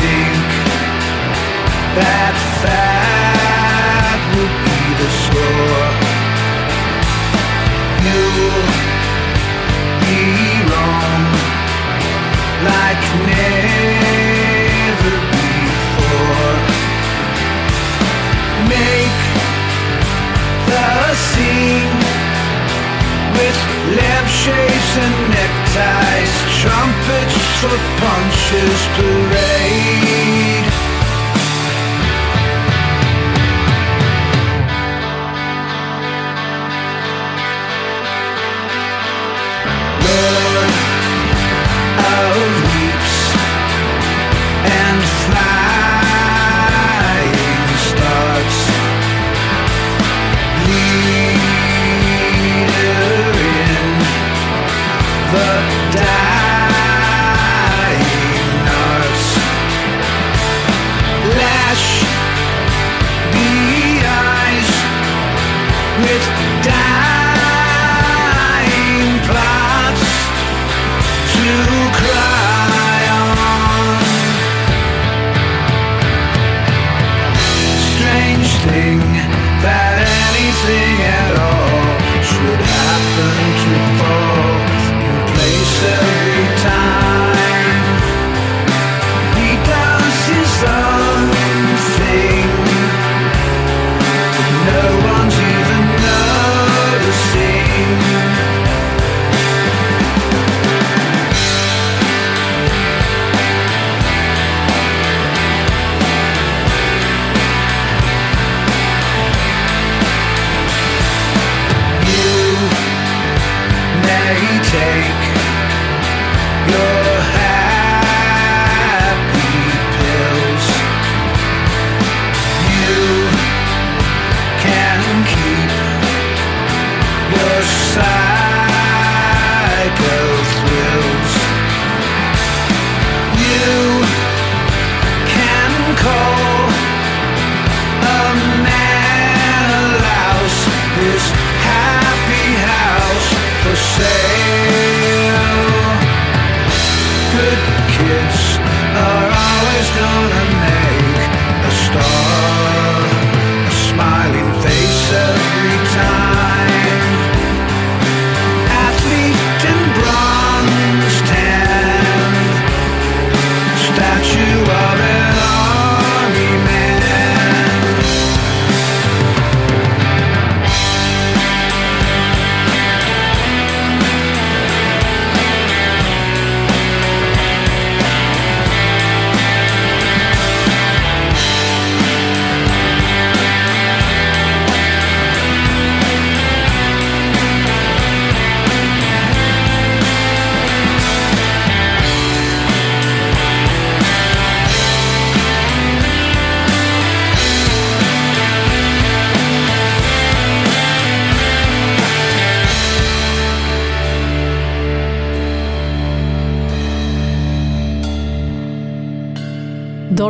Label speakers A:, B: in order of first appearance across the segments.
A: think that that
B: would be the score. You'll be wrong like never before. Make the scene. With lampshades and neckties, trumpets for punches parade.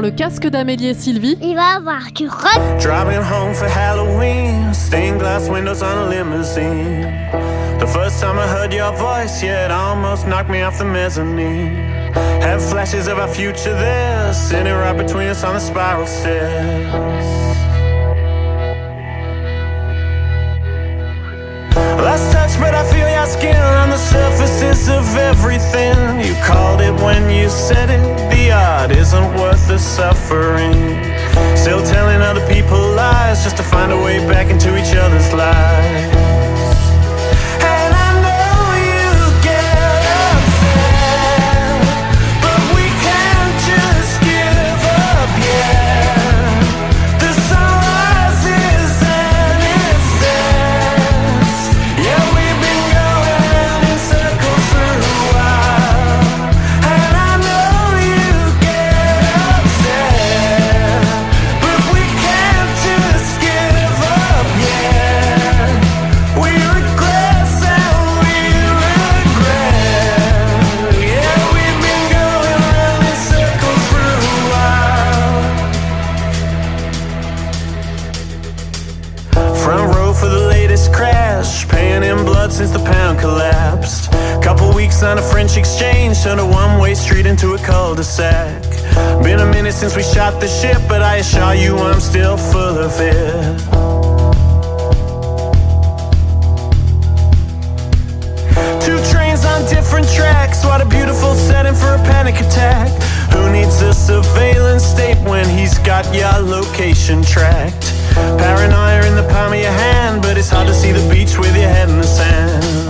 C: Dans le casque d'Amélie et Sylvie,
D: Il va avoir du rock.
E: Driving home for Halloween, stained glass windows on a limousine. The first time I heard your voice, yeah, it almost knocked me off the mezzanine. Had flashes of our future there, sitting right between us on the spiral stairs. Surfaces of everything. You called it when you said it. The art isn't worth the suffering. Still telling other people lies just to find a way back into each other's lives. French exchange, turned a one-way street into a cul-de-sac. Been a minute since we shot the ship, but I assure you I'm still full of it. Two trains on different tracks. What a beautiful setting for a panic attack. Who needs a surveillance state when he's got your location tracked? Paranoia in the palm of your hand, but it's hard to see the beach with your head in the sand.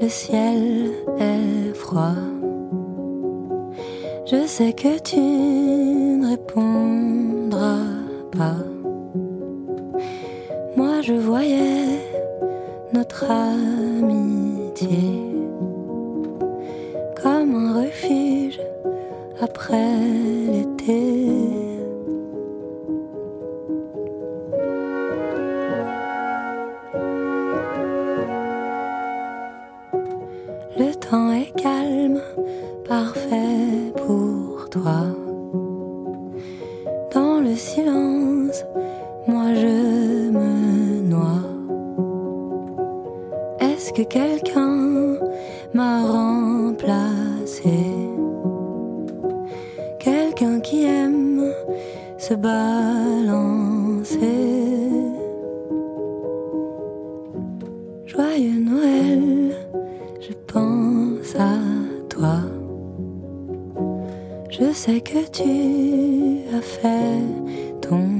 D: le ciel est froid. Je sais que tu ne réponds Joyeux Noël, je pense à toi. Je sais que tu as fait ton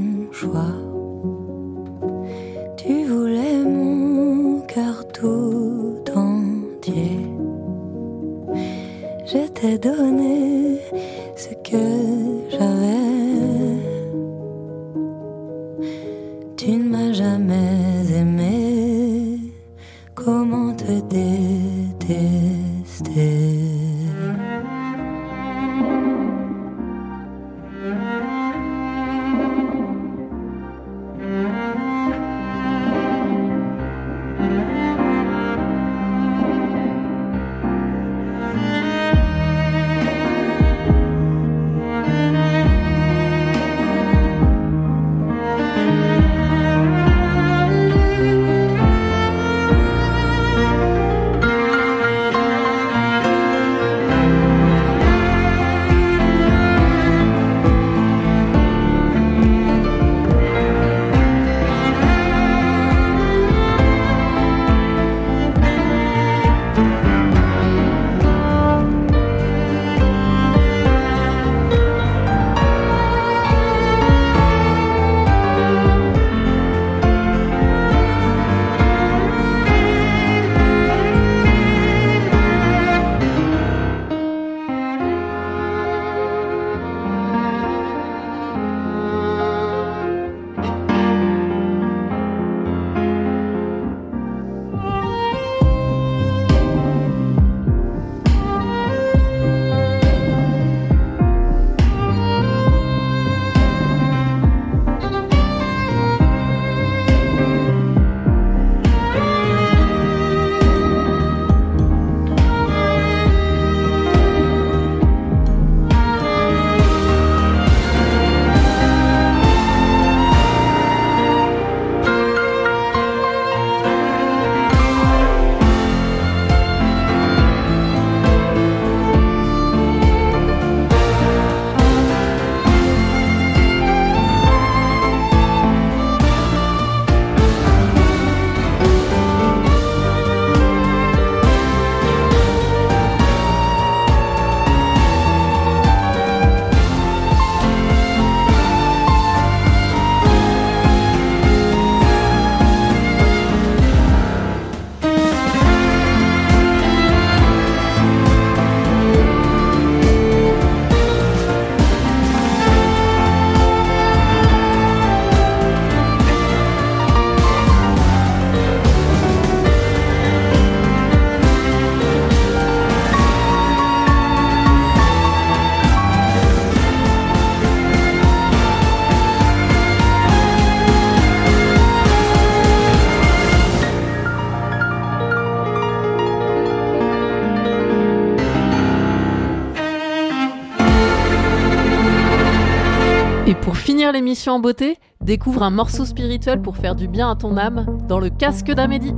C: l'émission en beauté, découvre un morceau spirituel pour faire du bien à ton âme dans le casque d'Amélie.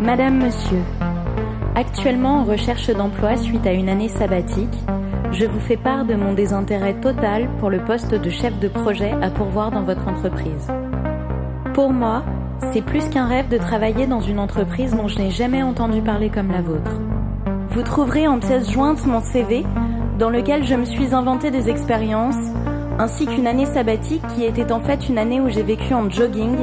F: Madame, Monsieur, actuellement en recherche d'emploi suite à une année sabbatique, je vous fais part de mon désintérêt total pour le poste de chef de projet à pourvoir dans votre entreprise. Pour moi, c'est plus qu'un rêve de travailler dans une entreprise dont je n'ai jamais entendu parler comme la vôtre. Vous trouverez en pièce jointe mon CV dans lequel je me suis inventé des expériences, ainsi qu'une année sabbatique qui était en fait une année où j'ai vécu en jogging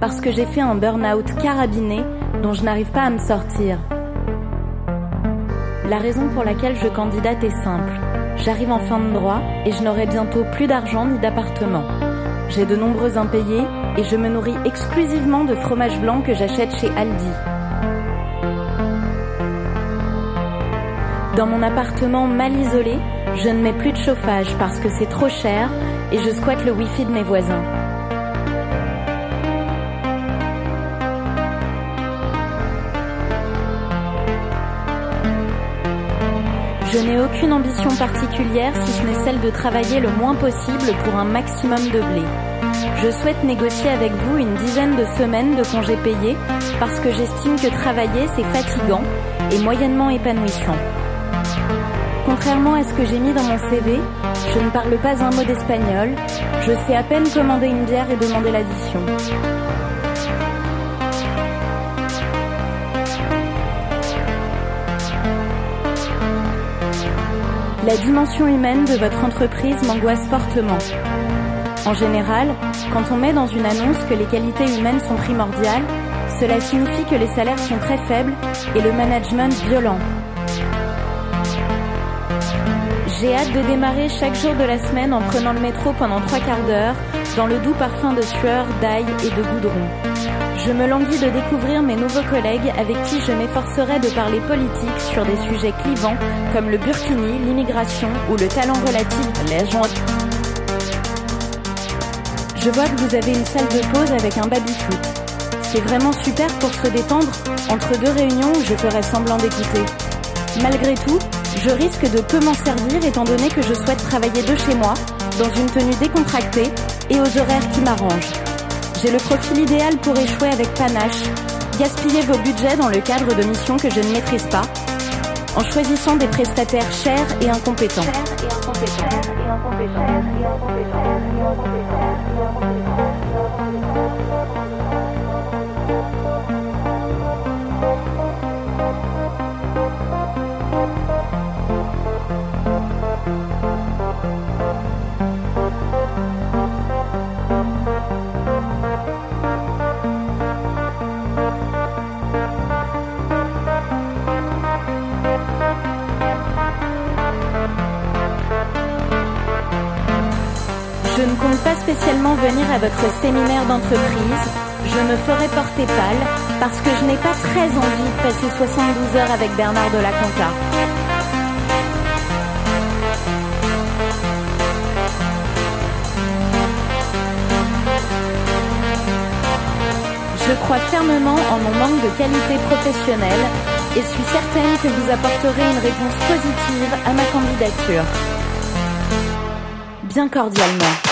F: parce que j'ai fait un burn-out carabiné dont je n'arrive pas à me sortir. La raison pour laquelle je candidate est simple. J'arrive en fin de droit et je n'aurai bientôt plus d'argent ni d'appartement. J'ai de nombreux impayés et je me nourris exclusivement de fromage blanc que j'achète chez Aldi. Dans mon appartement mal isolé, je ne mets plus de chauffage parce que c'est trop cher et je squatte le wifi de mes voisins. Je n'ai aucune ambition particulière si ce n'est celle de travailler le moins possible pour un maximum de blé. Je souhaite négocier avec vous une dizaine de semaines de congés payés parce que j'estime que travailler c'est fatigant et moyennement épanouissant. Contrairement à ce que j'ai mis dans mon CV, je ne parle pas un mot d'espagnol, je sais à peine commander une bière et demander l'addition. La dimension humaine de votre entreprise m'angoisse fortement. En général, quand on met dans une annonce que les qualités humaines sont primordiales, cela signifie que les salaires sont très faibles et le management violent. J'ai hâte de démarrer chaque jour de la semaine en prenant le métro pendant trois quarts d'heure, dans le doux parfum de sueur, d'ail et de goudron. Je me languis de découvrir mes nouveaux collègues avec qui je m'efforcerai de parler politique sur des sujets clivants comme le burkini, l'immigration ou le talent relatif la jointe. Je vois que vous avez une salle de pause avec un baby-foot. C'est vraiment super pour se détendre entre deux réunions où je ferai semblant d'écouter. Malgré tout, je risque de peu m'en servir étant donné que je souhaite travailler de chez moi, dans une tenue décontractée et aux horaires qui m'arrangent. J'ai le profil idéal pour échouer avec panache, gaspiller vos budgets dans le cadre de missions que je ne maîtrise pas, en choisissant des prestataires chers et incompétents. Spécialement venir à votre séminaire d'entreprise. Je me ferai porter pâle parce que je n'ai pas très envie de passer 72 heures avec Bernard de la Conta. Je crois fermement en mon manque de qualité professionnelle et suis certaine que vous apporterez une réponse positive à ma candidature. Bien cordialement.